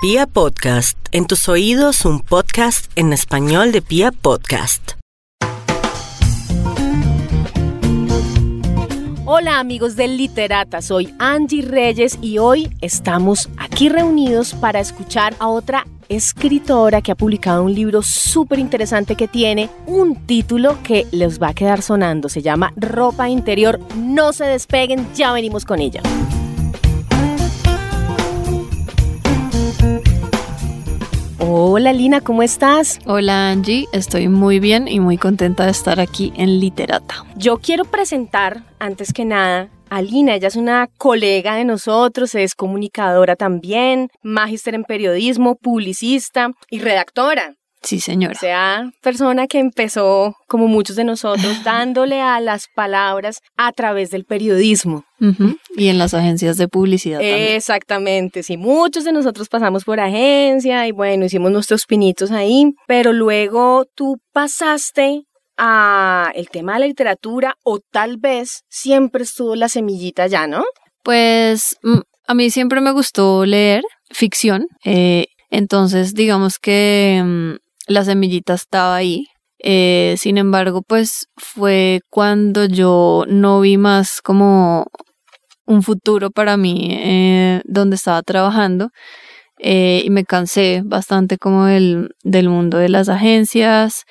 Pia Podcast, en tus oídos un podcast en español de Pia Podcast. Hola amigos del Literata, soy Angie Reyes y hoy estamos aquí reunidos para escuchar a otra escritora que ha publicado un libro súper interesante que tiene un título que les va a quedar sonando. Se llama Ropa Interior. No se despeguen, ya venimos con ella. Hola Lina, ¿cómo estás? Hola Angie, estoy muy bien y muy contenta de estar aquí en Literata. Yo quiero presentar, antes que nada, a Lina. Ella es una colega de nosotros, es comunicadora también, magíster en periodismo, publicista y redactora. Sí, señora. O sea, persona que empezó, como muchos de nosotros, dándole a las palabras a través del periodismo. Y en las agencias de publicidad. También. Exactamente, sí, muchos de nosotros pasamos por agencia y bueno, hicimos nuestros pinitos ahí, pero luego tú pasaste a el tema de la literatura o tal vez siempre estuvo la semillita ya, ¿no? Pues mm, a mí siempre me gustó leer ficción, eh, entonces digamos que mm, la semillita estaba ahí. Eh, sin embargo, pues fue cuando yo no vi más como un futuro para mí eh, donde estaba trabajando eh, y me cansé bastante como del, del mundo de las agencias.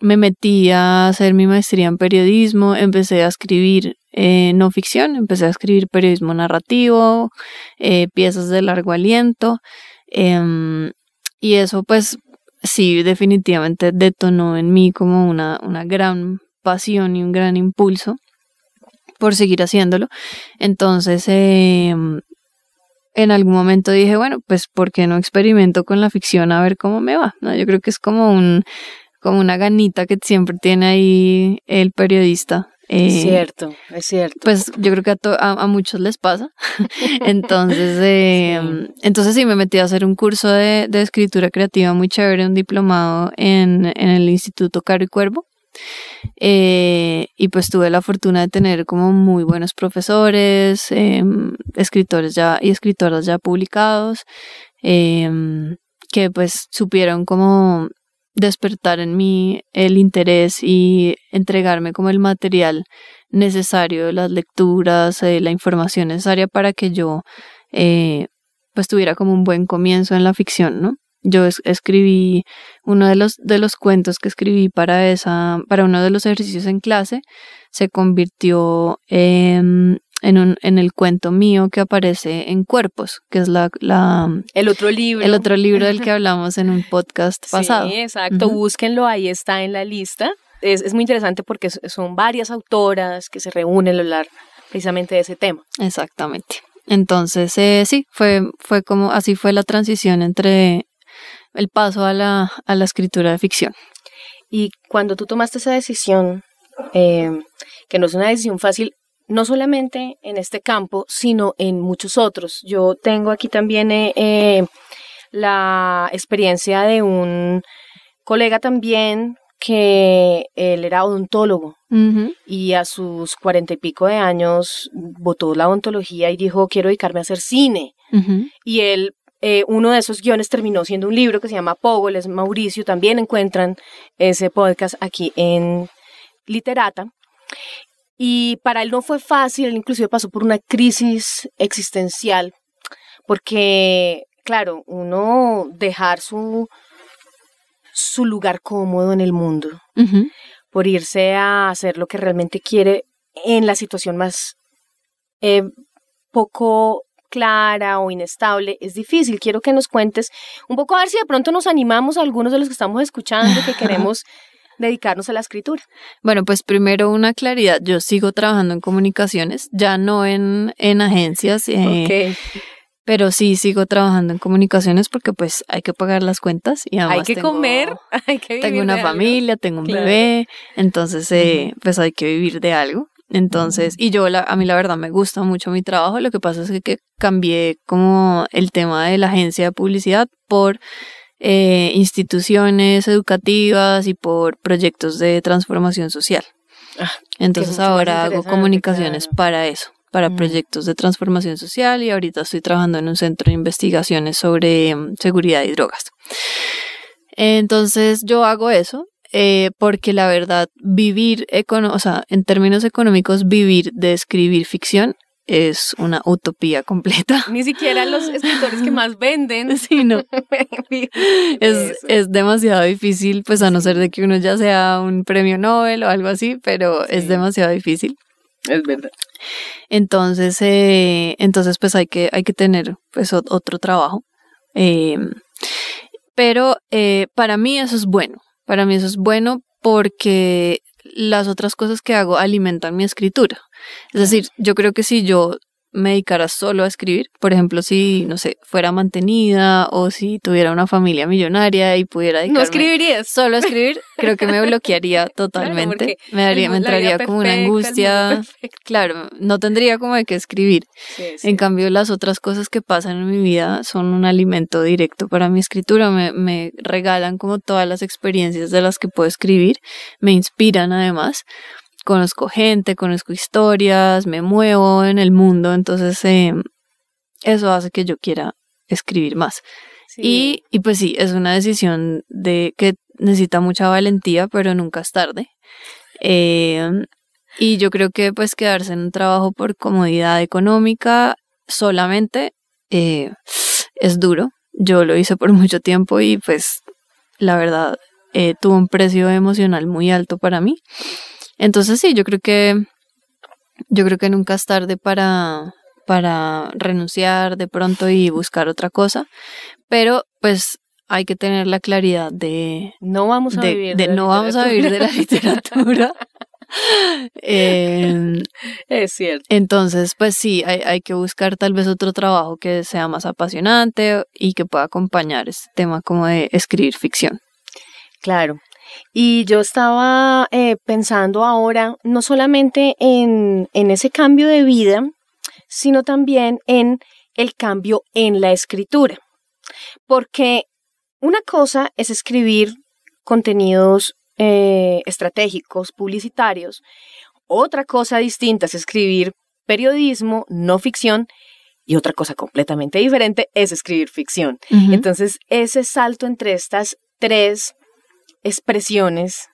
me metí a hacer mi maestría en periodismo, empecé a escribir no ficción, empecé a escribir periodismo narrativo, piezas de largo aliento. Em, y eso pues sí, definitivamente detonó en mí como una, una gran pasión y un gran impulso por seguir haciéndolo. Entonces, eh, en algún momento dije, bueno, pues ¿por qué no experimento con la ficción a ver cómo me va? ¿No? Yo creo que es como un como una ganita que siempre tiene ahí el periodista eh, cierto, es cierto. Pues yo creo que a, a, muchos les pasa. entonces, eh, sí. entonces sí, me metí a hacer un curso de, de, escritura creativa muy chévere, un diplomado en, en el Instituto Caro y Cuervo. Eh, y pues tuve la fortuna de tener como muy buenos profesores, em, escritores ya y escritoras ya publicados, em, que pues supieron como despertar en mí el interés y entregarme como el material necesario, las lecturas, eh, la información necesaria para que yo eh, pues tuviera como un buen comienzo en la ficción, ¿no? Yo es escribí uno de los, de los cuentos que escribí para esa, para uno de los ejercicios en clase, se convirtió en en, un, en el cuento mío que aparece en Cuerpos, que es la, la el otro libro. El otro libro del que hablamos en un podcast pasado. Sí, exacto, búsquenlo, ahí está en la lista. Es, es, muy interesante porque son varias autoras que se reúnen a hablar precisamente de ese tema. Exactamente. Entonces, eh, sí, fue, fue como, así fue la transición entre el paso a la, a la escritura de ficción. Y cuando tú tomaste esa decisión, eh, que no es una decisión fácil, no solamente en este campo, sino en muchos otros. Yo tengo aquí también eh, eh, la experiencia de un colega también que él era odontólogo y a sus cuarenta y pico de años votó la odontología y dijo quiero dedicarme a hacer cine. Y él, eh, uno de esos guiones terminó siendo un libro que se llama Pogo, es Mauricio, también encuentran ese podcast aquí en Literata. Y para él no fue fácil, él inclusive pasó por una crisis existencial, porque, claro, uno dejar su, su lugar cómodo en el mundo, por irse a hacer lo que realmente quiere en la situación más eh, poco clara o inestable, es difícil. Quiero que nos cuentes un poco a ver si de pronto nos animamos a algunos de los que estamos escuchando, que queremos dedicarnos a la escritura? Bueno, pues primero una claridad, yo sigo trabajando en comunicaciones, ya no en, en agencias. Eh, Pero sí sigo trabajando en comunicaciones porque pues hay que pagar las cuentas y además hay que comer, hay que Tengo una familia, tengo un bebé, entonces eh, pues hay que vivir de algo. Entonces, y yo la, a mí la verdad me gusta mucho mi trabajo, lo que pasa es que, que cambié como el tema de la agencia de publicidad por eh, instituciones educativas y por proyectos de transformación social. Ah, Entonces ahora hago comunicaciones para eso, para Mm. proyectos de transformación social y ahorita estoy trabajando en un centro de investigaciones sobre mm, seguridad y drogas. Entonces yo hago eso eh, porque la verdad vivir, o sea, en términos económicos, vivir de escribir ficción es una utopía completa. Ni siquiera los escritores que más venden. Sí, no. Es, demasiado difícil, pues a no ser de que uno ya sea un premio Nobel o algo así, pero es demasiado difícil. Es verdad. Entonces, eh, entonces pues hay que, hay que tener pues ot- otro trabajo. Eh, pero eh, para mí eso es bueno. Para mí eso es bueno porque las otras cosas que hago alimentan mi escritura. Es decir, yo creo que si yo me dedicara solo a escribir, por ejemplo, si, no sé, fuera mantenida o si tuviera una familia millonaria y pudiera dedicarme No escribirías. solo a escribir, creo que me bloquearía totalmente. porque me, daría, me entraría como una angustia. Claro, no tendría como de qué escribir. Sí, sí. En cambio, las otras cosas que pasan en mi vida son un alimento directo para mi escritura. Me, me regalan como todas las experiencias de las que puedo escribir. Me inspiran además. Conozco gente, conozco historias, me muevo en el mundo. Entonces, eh, eso hace que yo quiera escribir más. Sí. Y, y pues sí, es una decisión de que necesita mucha valentía, pero nunca es tarde. Eh, y yo creo que pues quedarse en un trabajo por comodidad económica solamente eh, es duro. Yo lo hice por mucho tiempo y pues la verdad eh, tuvo un precio emocional muy alto para mí. Entonces sí, yo creo que yo creo que nunca es tarde para para renunciar de pronto y buscar otra cosa, pero pues hay que tener la claridad de, no vamos a de, vivir. de la no vamos a vivir de la literatura. Eh, Es cierto. entonces, pues sí, hay, hay que buscar tal vez otro trabajo que sea más apasionante y que pueda acompañar este tema como de escribir ficción. Claro. Y yo estaba eh, pensando ahora no solamente en, en ese cambio de vida, sino también en el cambio en la escritura. Porque una cosa es escribir contenidos eh, estratégicos, publicitarios. Otra cosa distinta es escribir periodismo, no ficción. Y otra cosa completamente diferente es escribir ficción. Entonces, ese salto entre estas tres expresiones,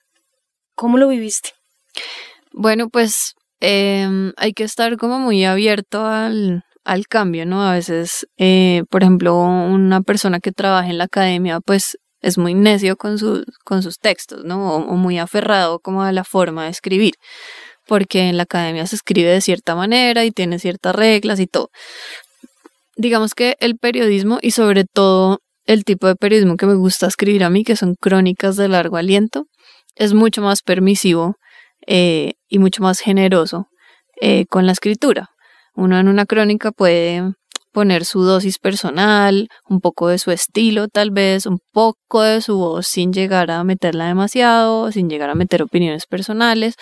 ¿cómo lo viviste? Bueno, pues em, hay que estar como muy abierto al, al cambio, ¿no? A veces, eh, por ejemplo, una persona que trabaja en la academia, pues es muy necio con, sus con sus textos, ¿no? O, o muy aferrado como a la forma de escribir, porque en la academia se escribe de cierta manera y tiene ciertas reglas y todo. Digamos que el periodismo y sobre todo el tipo de periodismo que me gusta escribir a mí, que son crónicas de largo aliento, es mucho más permisivo eh, y mucho más generoso eh, con la escritura. Uno en una crónica puede poner su dosis personal, un poco de su estilo tal vez, un poco de su voz sin llegar a meterla demasiado, sin llegar a meter opiniones personales,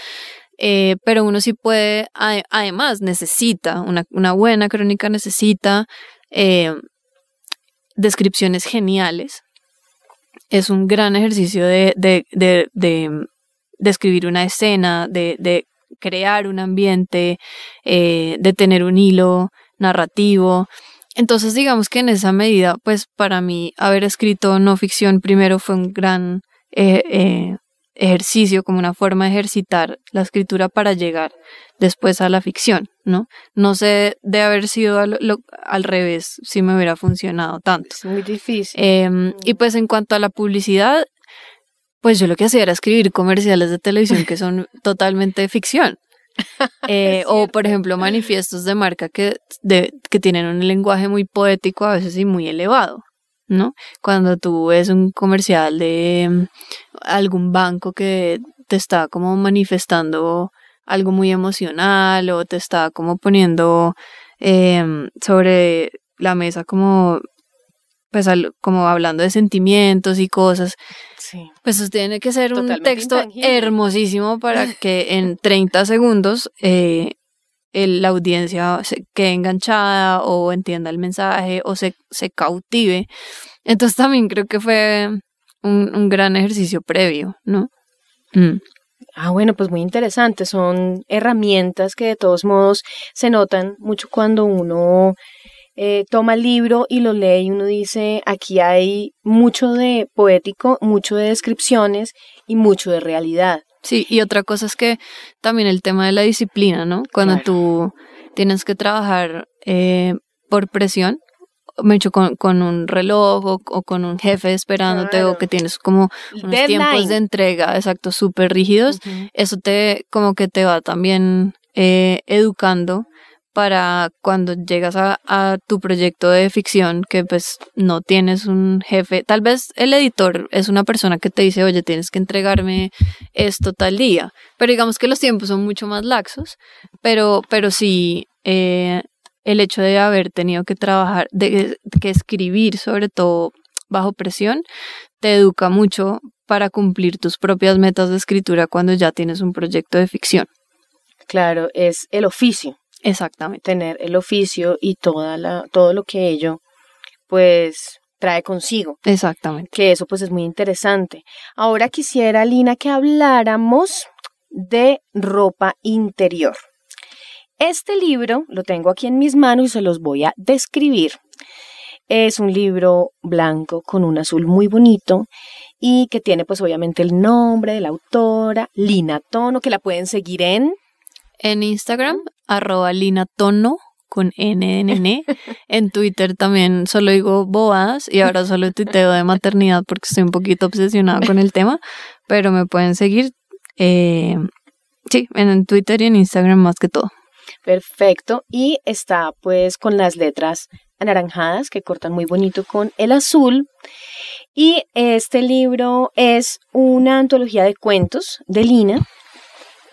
eh, pero uno sí puede, ade- además necesita, una, una buena crónica necesita eh, descripciones geniales. Es un gran ejercicio de, de, de, de describir una escena, de, crear un ambiente, eh, de tener un hilo narrativo. Entonces, digamos que en esa medida, pues para mí haber escrito no ficción primero fue un gran eh, eh, ejercicio, como una forma de ejercitar la escritura para llegar después a la ficción, ¿no? No sé de haber sido al, lo- al revés si me hubiera funcionado tanto. Es muy difícil. Eh, y pues en cuanto a la publicidad, pues yo lo que hacía era escribir comerciales de televisión que son totalmente ficción. Eh, o por ejemplo manifiestos de marca que, de, que tienen un lenguaje muy poético a veces y muy elevado, ¿no? Cuando tú ves un comercial de mm, algún banco que te está como manifestando algo muy emocional o te está como poniendo em, sobre la mesa como pues al- como hablando de sentimientos y cosas, sí. pues eso tiene que ser un texto intangible. hermosísimo para que en 30 segundos eh, la audiencia se quede enganchada o entienda el mensaje o se, se cautive. Entonces también creo que fue un, un gran ejercicio previo, ¿no? Mm. Ah, bueno, pues muy interesante. Son herramientas que de todos modos se notan mucho cuando uno eh, toma el libro y lo lee y uno dice, aquí hay mucho de poético, mucho de descripciones y mucho de realidad. Sí, y otra cosa es que también el tema de la disciplina, ¿no? Cuando tú tienes que trabajar eh, por presión, me hecho con, con un reloj o, con un jefe esperándote o que tienes como unos tiempos de entrega, exacto, súper rígidos, eso te como que te va también eh, educando para cuando llegas a, tu proyecto de ficción que pues no tienes un jefe, tal vez el editor es una persona que te dice, oye, tienes que entregarme esto tal día, pero digamos que los tiempos son mucho más laxos, pero, pero sí, eh, el hecho de haber tenido que trabajar, de que escribir sobre todo bajo presión, te educa mucho para cumplir tus propias metas de escritura cuando ya tienes un proyecto de ficción. Claro, es el oficio. Exactamente. Tener el oficio y toda la, todo lo que ello, pues, trae consigo. Exactamente. Que eso, pues, es muy interesante. Ahora quisiera, Lina, que habláramos de ropa interior. Este libro lo tengo aquí en mis manos y se los voy a describir. Es un libro blanco con un azul muy bonito y que tiene pues obviamente el nombre de la autora, Lina Tono, que la pueden seguir en... En Instagram, arroba Lina Tono con NNN. en Twitter también solo digo bobadas y ahora solo tuiteo de maternidad porque estoy un poquito obsesionada con el tema, pero me pueden seguir, eh, sí, en Twitter y en Instagram más que todo. Perfecto. Y está pues con las letras anaranjadas que cortan muy bonito con el azul. Y este libro es una antología de cuentos de Lina.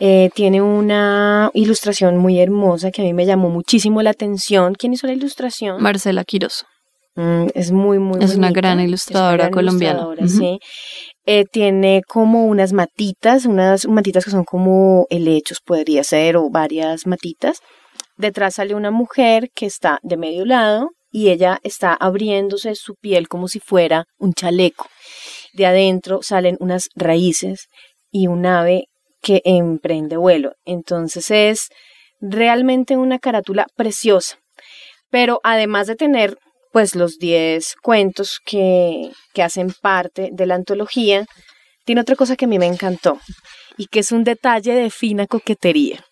Eh, tiene una ilustración muy hermosa que a mí me llamó muchísimo la atención. ¿Quién hizo la ilustración? Marcela Quiroso. Mm, es muy, muy Es una gran ilustradora colombiana. sí. Eh, tiene como unas matitas, unas matitas que son como helechos, podría ser, o varias matitas. Detrás sale una mujer que está de medio lado y ella está abriéndose su piel como si fuera un chaleco. De adentro salen unas raíces y un ave que emprende vuelo. Entonces es realmente una carátula preciosa. Pero además de tener pues los 10 cuentos que, que hacen parte de la antología, tiene otra cosa que a mí me encantó y que es un detalle de fina coquetería.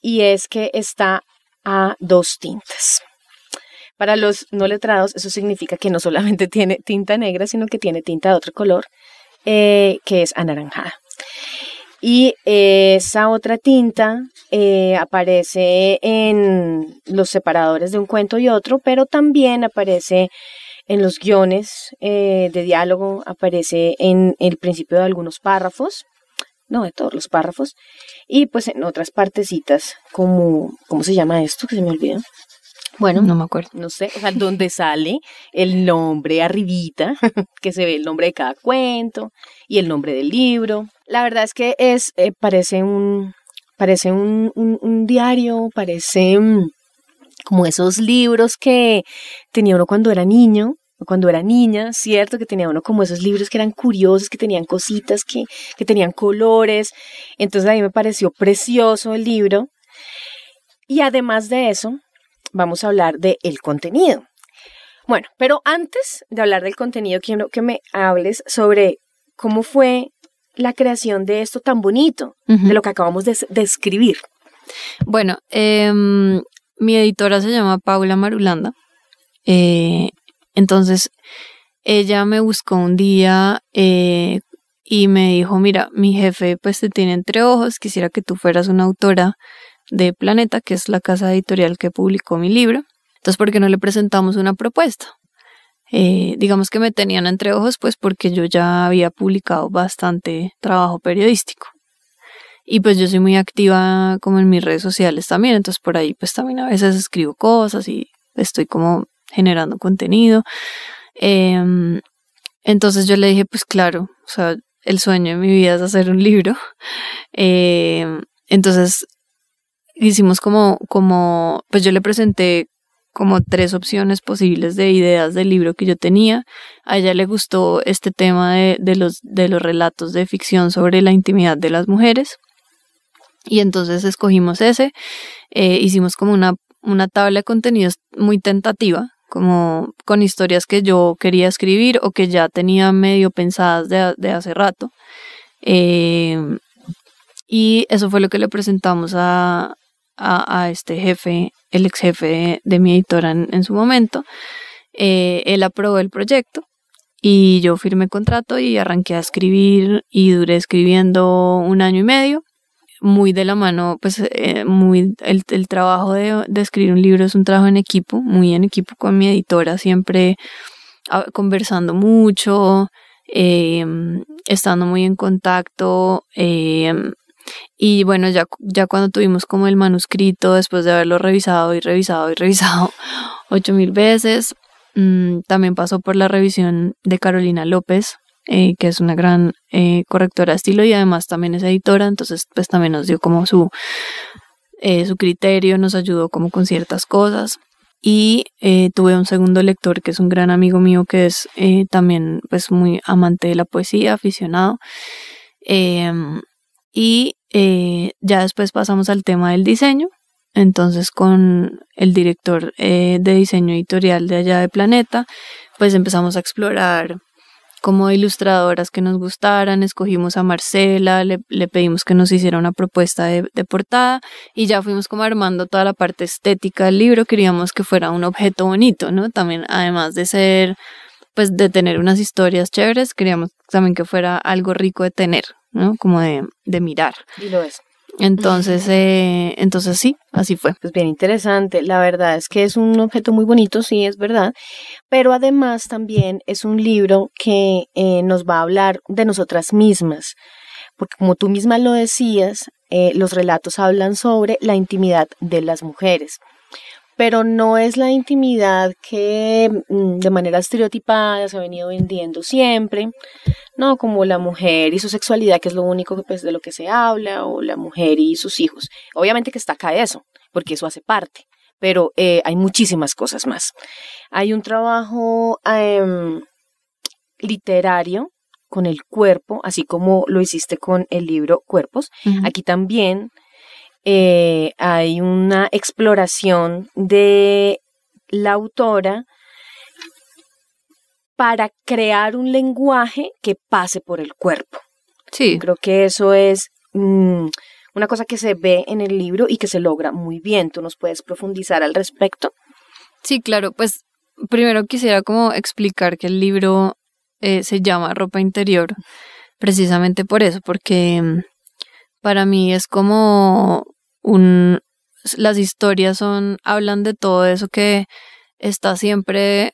Y es que está a dos tintas. Para los no letrados, eso significa que no solamente tiene tinta negra, sino que tiene tinta de otro color, eh, que es anaranjada. Y esa otra tinta eh, aparece en los separadores de un cuento y otro, pero también aparece en los guiones eh, de diálogo, aparece en el principio de algunos párrafos, no de todos los párrafos, y pues en otras partecitas, como, ¿cómo se llama esto? Que se me olvidó. Bueno, no me acuerdo. No sé, o sea, donde sale el nombre arribita, que se ve el nombre de cada cuento y el nombre del libro. La verdad es que es, eh, parece un, parece un, un, diario, parece mm, como esos libros que tenía uno cuando era niño, cuando era niña, ¿cierto? Que tenía uno como esos libros que eran curiosos, que tenían cositas, que, que tenían colores. Entonces a mí me pareció precioso el libro. Y además de eso, vamos a hablar del el contenido. Bueno, pero antes de hablar del contenido, quiero que me hables sobre cómo fue la creación de esto tan bonito, de lo que acabamos de describir. Bueno, em, mi editora se llama Paula Marulanda. Eh, entonces, ella me buscó un día eh, y me dijo, mira, mi jefe pues te tiene entre ojos, quisiera que tú fueras una autora de Planeta, que es la casa editorial que publicó mi libro. Entonces, ¿por qué no le presentamos una propuesta? Eh, digamos que me tenían entre ojos, pues porque yo ya había publicado bastante trabajo periodístico. Y pues yo soy muy activa como en mis redes sociales también, entonces por ahí pues también a veces escribo cosas y estoy como generando contenido. Em, entonces yo le dije, pues claro, o sea, el sueño de mi vida es hacer un libro. Em, entonces hicimos como, como, pues yo le presenté como tres opciones posibles de ideas del libro que yo tenía. A ella le gustó este tema de, de los, de los relatos de ficción sobre la intimidad de las mujeres. Y entonces escogimos ese, eh, hicimos como una, una tabla de contenidos muy tentativa, como con historias que yo quería escribir o que ya tenía medio pensadas de, de hace rato. Eh, y eso fue lo que le presentamos a, a, este jefe, el ex jefe de, mi editora en, su momento. Eh, él aprobó el proyecto y yo firmé contrato y arranqué a escribir y duré escribiendo un año y medio. Muy de la mano, pues eh, muy el, el trabajo de, escribir un libro es un trabajo en equipo, muy en equipo con mi editora, siempre ah, conversando mucho, eh, estando muy en contacto, eh, y bueno, ya, ya cuando tuvimos como el manuscrito, después de haberlo revisado y revisado y revisado ocho mil veces, mmm, también pasó por la revisión de Carolina López, eh, que es una gran eh, correctora de estilo y además también es editora, entonces pues también nos dio como su, eh, su criterio, nos ayudó como con ciertas cosas. Y eh, tuve un segundo lector que es un gran amigo mío que es también pues muy amante de la poesía, aficionado. Y eh, ya después pasamos al tema del diseño. Entonces con el director eh, de diseño editorial de allá de Planeta, pues empezamos a explorar como ilustradoras que nos gustaran, escogimos a Marcela, le, le pedimos que nos hiciera una propuesta de, de, portada y ya fuimos como armando toda la parte estética del libro, queríamos que fuera un objeto bonito, ¿no? También además de ser, pues de tener unas historias chéveres, queríamos también que fuera algo rico de tener, ¿no? Como de, de mirar. Y lo es. Entonces, eh, entonces sí, así fue. Pues bien interesante. La verdad es que es un objeto muy bonito, sí, es verdad. Pero además también es un libro que eh, nos va a hablar de nosotras mismas. Porque como tú misma lo decías, eh, los relatos hablan sobre la intimidad de las mujeres pero no es la intimidad que mm, de manera estereotipada se ha venido vendiendo siempre, no como la mujer y su sexualidad, que es lo único pues, de lo que se habla, o la mujer y sus hijos. Obviamente que está acá eso, porque eso hace parte, pero eh, hay muchísimas cosas más. Hay un trabajo eh, literario con el cuerpo, así como lo hiciste con el libro Cuerpos. Uh -huh. Aquí también eh, hay una exploración de la autora para crear un lenguaje que pase por el cuerpo. Sí. Creo que eso es mmm, una cosa que se ve en el libro y que se logra muy bien. ¿Tú nos puedes profundizar al respecto? Sí, claro. Pues primero quisiera como explicar que el libro eh, se llama Ropa Interior precisamente por eso, porque mm, para mí es como las historias son hablan de todo eso que está siempre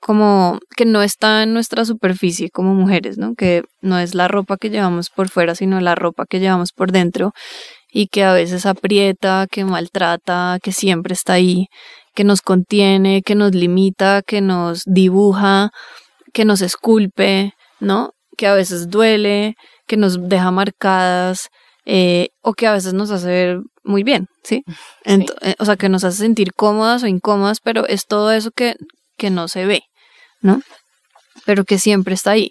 como que no está en nuestra superficie como mujeres, ¿no? Que no es la ropa que llevamos por fuera, sino la ropa que llevamos por dentro y que a veces aprieta, que maltrata, que siempre está ahí, que nos contiene, que nos limita, que nos dibuja, que nos esculpe, ¿no? Que a veces duele, que nos deja marcadas, eh, o que a veces nos hace ver muy bien, ¿sí? Ent sí. o sea, que nos hace sentir cómodas o incómodas, pero es todo eso que, que no se ve, ¿no? Pero que siempre está ahí.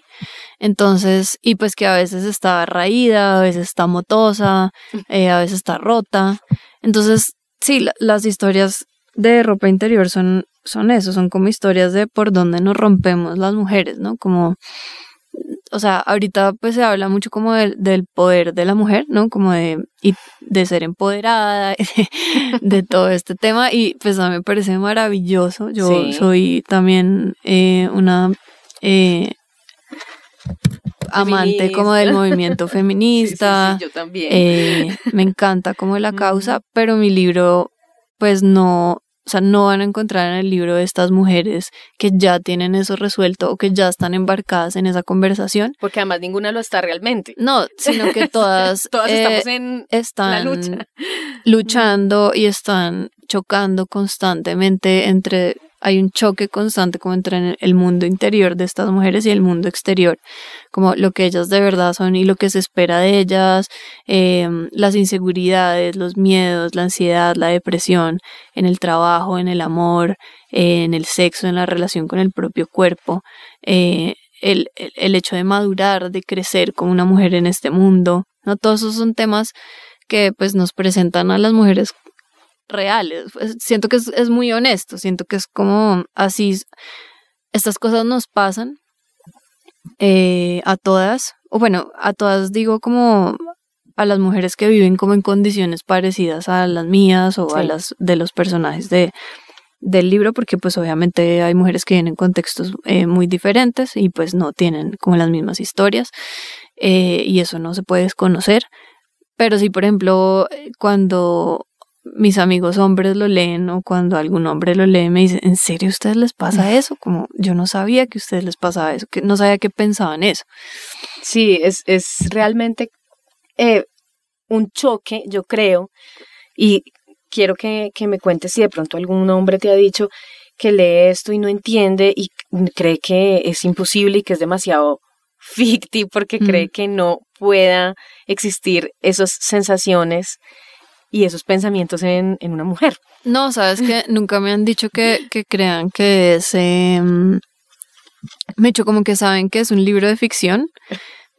Entonces, y pues que a veces está raída, a veces está motosa, eh, a veces está rota. Entonces, sí, la, las historias de ropa interior son, son eso, son como historias de por dónde nos rompemos las mujeres, ¿no? Como o sea, ahorita pues se habla mucho como de, del poder de la mujer, ¿no? Como de, y de ser empoderada, de, de, todo este tema y pues a mí me parece maravilloso. Yo sí. soy también eh, una eh, amante feminista. como del movimiento feminista. Sí, yo también. Eh, me encanta como la causa, pero mi libro pues no, o sea, no van a encontrar en el libro de estas mujeres que ya tienen eso resuelto o que ya están embarcadas en esa conversación. Porque además ninguna lo está realmente. No, sino que todas, todas eh, estamos en están la lucha. luchando y están chocando constantemente entre hay un choque constante como entre el mundo interior de estas mujeres y el mundo exterior, como lo que ellas de verdad son y lo que se espera de ellas, em, las inseguridades, los miedos, la ansiedad, la depresión, en el trabajo, en el amor, en el sexo, en la relación con el propio cuerpo, eh, el, el, hecho de madurar, de crecer como una mujer en este mundo, ¿no? Todos esos son temas que pues nos presentan a las mujeres reales. Pues, siento que es, muy honesto, siento que es como así, estas cosas nos pasan eh, a todas, o bueno, a todas digo como a las mujeres que viven como en condiciones parecidas a las mías o a las de los personajes de, del libro, porque pues obviamente hay mujeres que vienen en contextos eh, muy diferentes y pues no tienen como las mismas historias eh, y eso no se puede desconocer. Pero si, por ejemplo, cuando mis amigos hombres lo leen o cuando algún hombre lo lee me dice, ¿en serio a ustedes les pasa eso? Como yo no sabía que a ustedes les pasaba eso, que no sabía que pensaban eso. Sí, es, es realmente eh, un choque, yo creo, y quiero que, que me cuentes si de pronto algún hombre te ha dicho que lee esto y no entiende y cree que es imposible y que es demasiado ficti porque cree que no pueda existir esas sensaciones y esos pensamientos en, una mujer. No, sabes que nunca me han dicho que, crean que es... Em, me he hecho como que saben que es un libro de ficción,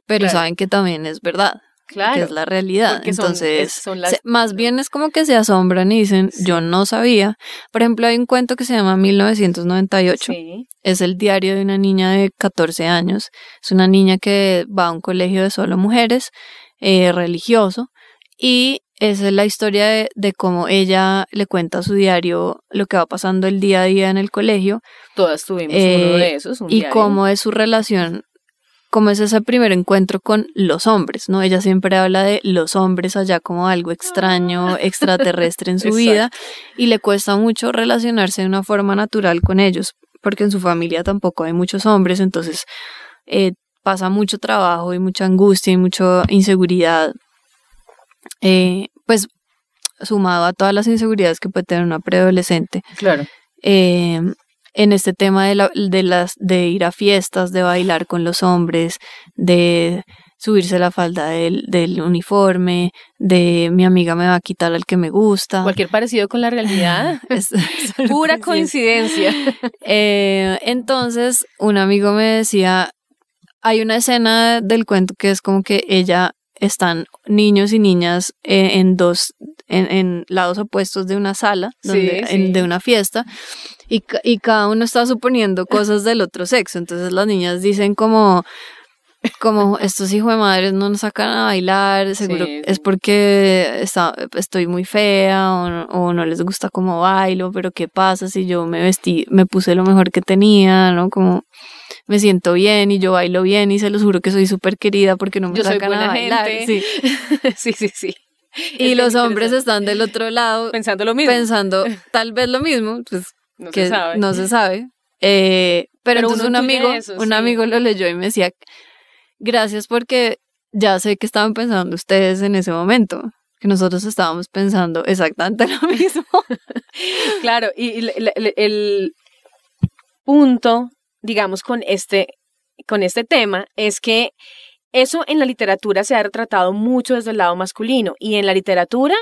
pero saben que también es verdad. Claro. Que es la realidad. Entonces, más bien es como que se asombran y dicen, yo no sabía. Por ejemplo, hay un cuento que se llama 1998. Es el diario de una niña de 14 años. Es una niña que va a un colegio de solo mujeres, eh, religioso, y esa es la historia de, cómo ella le cuenta a su diario lo que va pasando el día a día en el colegio. Todas tuvimos uno de eh, esos. y cómo es su relación, cómo es ese primer encuentro con los hombres, ¿no? Ella siempre habla de los hombres allá como algo extraño, ah. extraterrestre en su vida, y le cuesta mucho relacionarse de una forma natural con ellos, porque en su familia tampoco hay muchos hombres, entonces eh, pasa mucho trabajo y mucha angustia y mucha inseguridad eh, pues sumado a todas las inseguridades que puede tener una preadolescente. Claro. Eh, en este tema de, la, de, las, de ir a fiestas, de bailar con los hombres, de subirse la falda del, del, uniforme, de mi amiga me va a quitar al que me gusta. Cualquier parecido con la realidad. es, pura coincidencia. Eh, entonces, un amigo me decía, hay una escena del cuento que es como que ella están niños y niñas eh, en dos, en, lados opuestos de una sala, de una fiesta, y, y cada uno está suponiendo cosas del otro sexo. Entonces las niñas dicen como, como estos hijos de madres no nos sacan a bailar, seguro es porque está, estoy muy fea o, o, no les gusta cómo bailo, pero qué pasa si yo me vestí, me puse lo mejor que tenía, ¿no? Como me siento bien y yo bailo bien y se los juro que soy súper querida porque no me sacan a bailar. Sí. sí, sí, sí. Y los hombres están del otro lado pensando lo mismo. Pensando tal vez lo mismo, pues no que se sabe. No se sabe. Eh, pero, entonces un amigo, un amigo lo leyó y me decía, gracias porque ya sé que estaban pensando ustedes en ese momento, que nosotros estábamos pensando exactamente lo mismo. claro, y el punto digamos, con este, con este tema es que eso en la literatura se ha retratado mucho desde el lado masculino y en la literatura,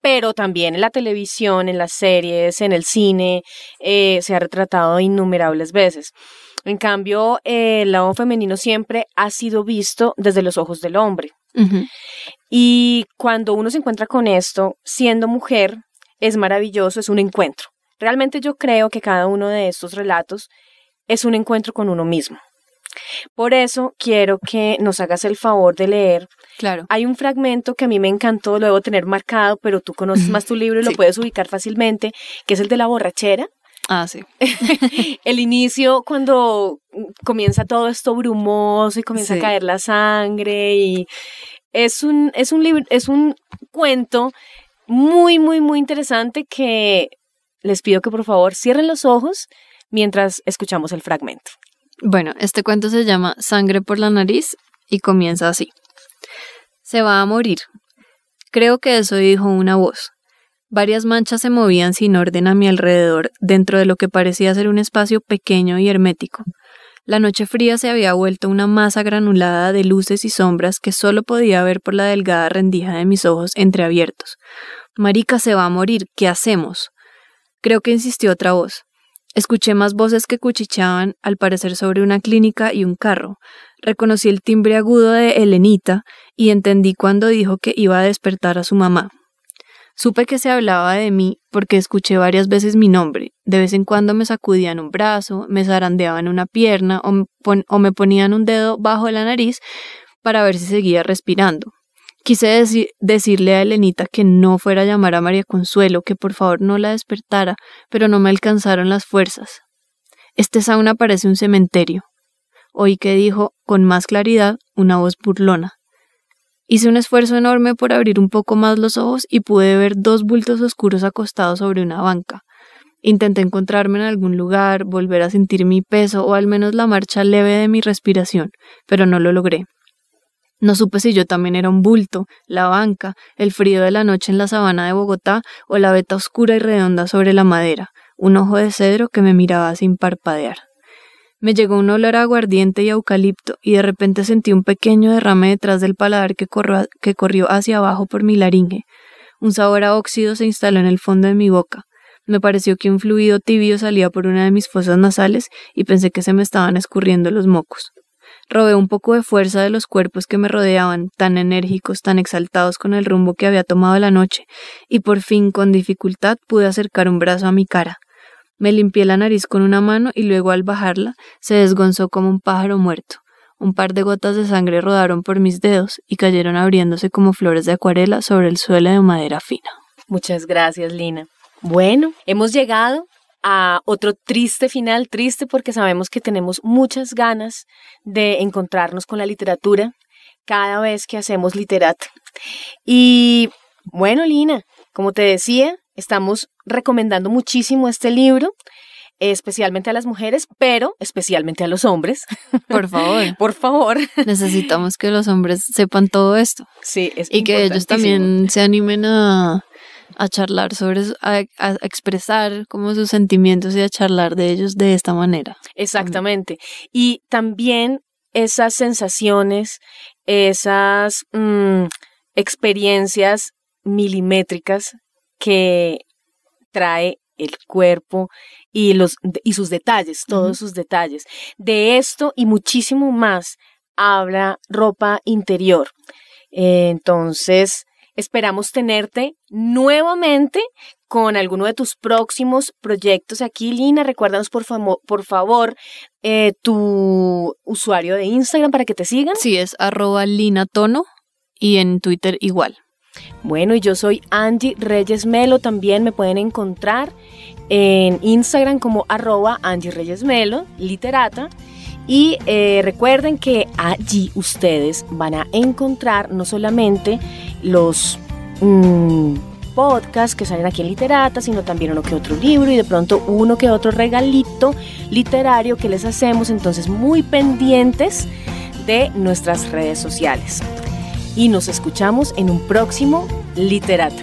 pero también en la televisión, en las series, en el cine, eh, se ha retratado innumerables veces. En cambio, el lado femenino siempre ha sido visto desde los ojos del hombre. Y cuando uno se encuentra con esto, siendo mujer, es maravilloso, es un encuentro. Realmente yo creo que cada uno de estos relatos es un encuentro con uno mismo. Por eso quiero que nos hagas el favor de leer. Claro. Hay un fragmento que a mí me encantó, lo debo tener marcado, pero tú conoces más tu libro y lo puedes ubicar fácilmente, que es el de la borrachera. Ah, sí. el inicio cuando comienza todo esto brumoso y comienza a caer la sangre y es un es un libro es un cuento muy muy muy interesante que les pido que por favor cierren los ojos mientras escuchamos el fragmento. Bueno, este cuento se llama Sangre por la nariz y comienza así. Se va a morir. Creo que eso dijo una voz. Varias manchas se movían sin orden a mi alrededor, dentro de lo que parecía ser un espacio pequeño y hermético. La noche fría se había vuelto una masa granulada de luces y sombras que solo podía ver por la delgada rendija de mis ojos entreabiertos. Marica se va a morir, ¿qué hacemos? Creo que insistió otra voz. Escuché más voces que cuchicheaban, al parecer sobre una clínica y un carro. Reconocí el timbre agudo de Elenita y entendí cuando dijo que iba a despertar a su mamá. Supe que se hablaba de mí porque escuché varias veces mi nombre. De vez en cuando me sacudían un brazo, me zarandeaban una pierna o, me ponían un dedo bajo la nariz para ver si seguía respirando. Quise decirle a Elenita que no fuera a llamar a María Consuelo, que por favor no la despertara, pero no me alcanzaron las fuerzas. Este sauna parece un cementerio. Oí que dijo, con más claridad, una voz burlona. Hice un esfuerzo enorme por abrir un poco más los ojos y pude ver dos bultos oscuros acostados sobre una banca. Intenté encontrarme en algún lugar, volver a sentir mi peso o al menos la marcha leve de mi respiración, pero no lo logré. No supe si yo también era un bulto, la banca, el frío de la noche en la sabana de Bogotá o la veta oscura y redonda sobre la madera, un ojo de cedro que me miraba sin parpadear. Me llegó un olor a aguardiente y eucalipto, y de repente sentí un pequeño derrame detrás del paladar que, que corrió hacia abajo por mi laringe. Un sabor a óxido se instaló en el fondo de mi boca. Me pareció que un fluido tibio salía por una de mis fosas nasales y pensé que se me estaban escurriendo los mocos. Robé un poco de fuerza de los cuerpos que me rodeaban, tan enérgicos, tan exaltados con el rumbo que había tomado la noche, y por fin, con dificultad, pude acercar un brazo a mi cara. Me limpié la nariz con una mano y luego al bajarla se desgonzó como un pájaro muerto. Un par de gotas de sangre rodaron por mis dedos y cayeron abriéndose como flores de acuarela sobre el suelo de madera fina. Muchas gracias, Lina. Bueno, hemos llegado a otro triste final, triste porque sabemos que tenemos muchas ganas de encontrarnos con la literatura cada vez que hacemos literato. Y bueno, Lina, como te decía, Estamos recomendando muchísimo este libro, especialmente a las mujeres, pero especialmente a los hombres. Por favor. Por favor. Necesitamos que los hombres sepan todo esto. Sí, es Y que ellos también se animen a, charlar sobre eso, a, expresar como sus sentimientos y a charlar de ellos de esta manera. Exactamente. Y también esas sensaciones, esas mm, experiencias milimétricas que trae el cuerpo y, los, y sus detalles, todos sus detalles. De esto y muchísimo más habla ropa interior. entonces, esperamos tenerte nuevamente con alguno de tus próximos proyectos aquí, Lina. Recuérdanos, por, por favor, eh, tu usuario de Instagram para que te sigan. Sí, es arroba linatono y en Twitter igual. Bueno, y yo soy Angie Reyes Melo, también me pueden encontrar en Instagram como arroba Angie Reyes Melo, literata. Y eh, recuerden que allí ustedes van a encontrar no solamente los mm, podcasts que salen aquí en Literata, sino también uno que otro libro y de pronto uno que otro regalito literario que les hacemos. Entonces muy pendientes de nuestras redes sociales y nos escuchamos en un próximo Literato.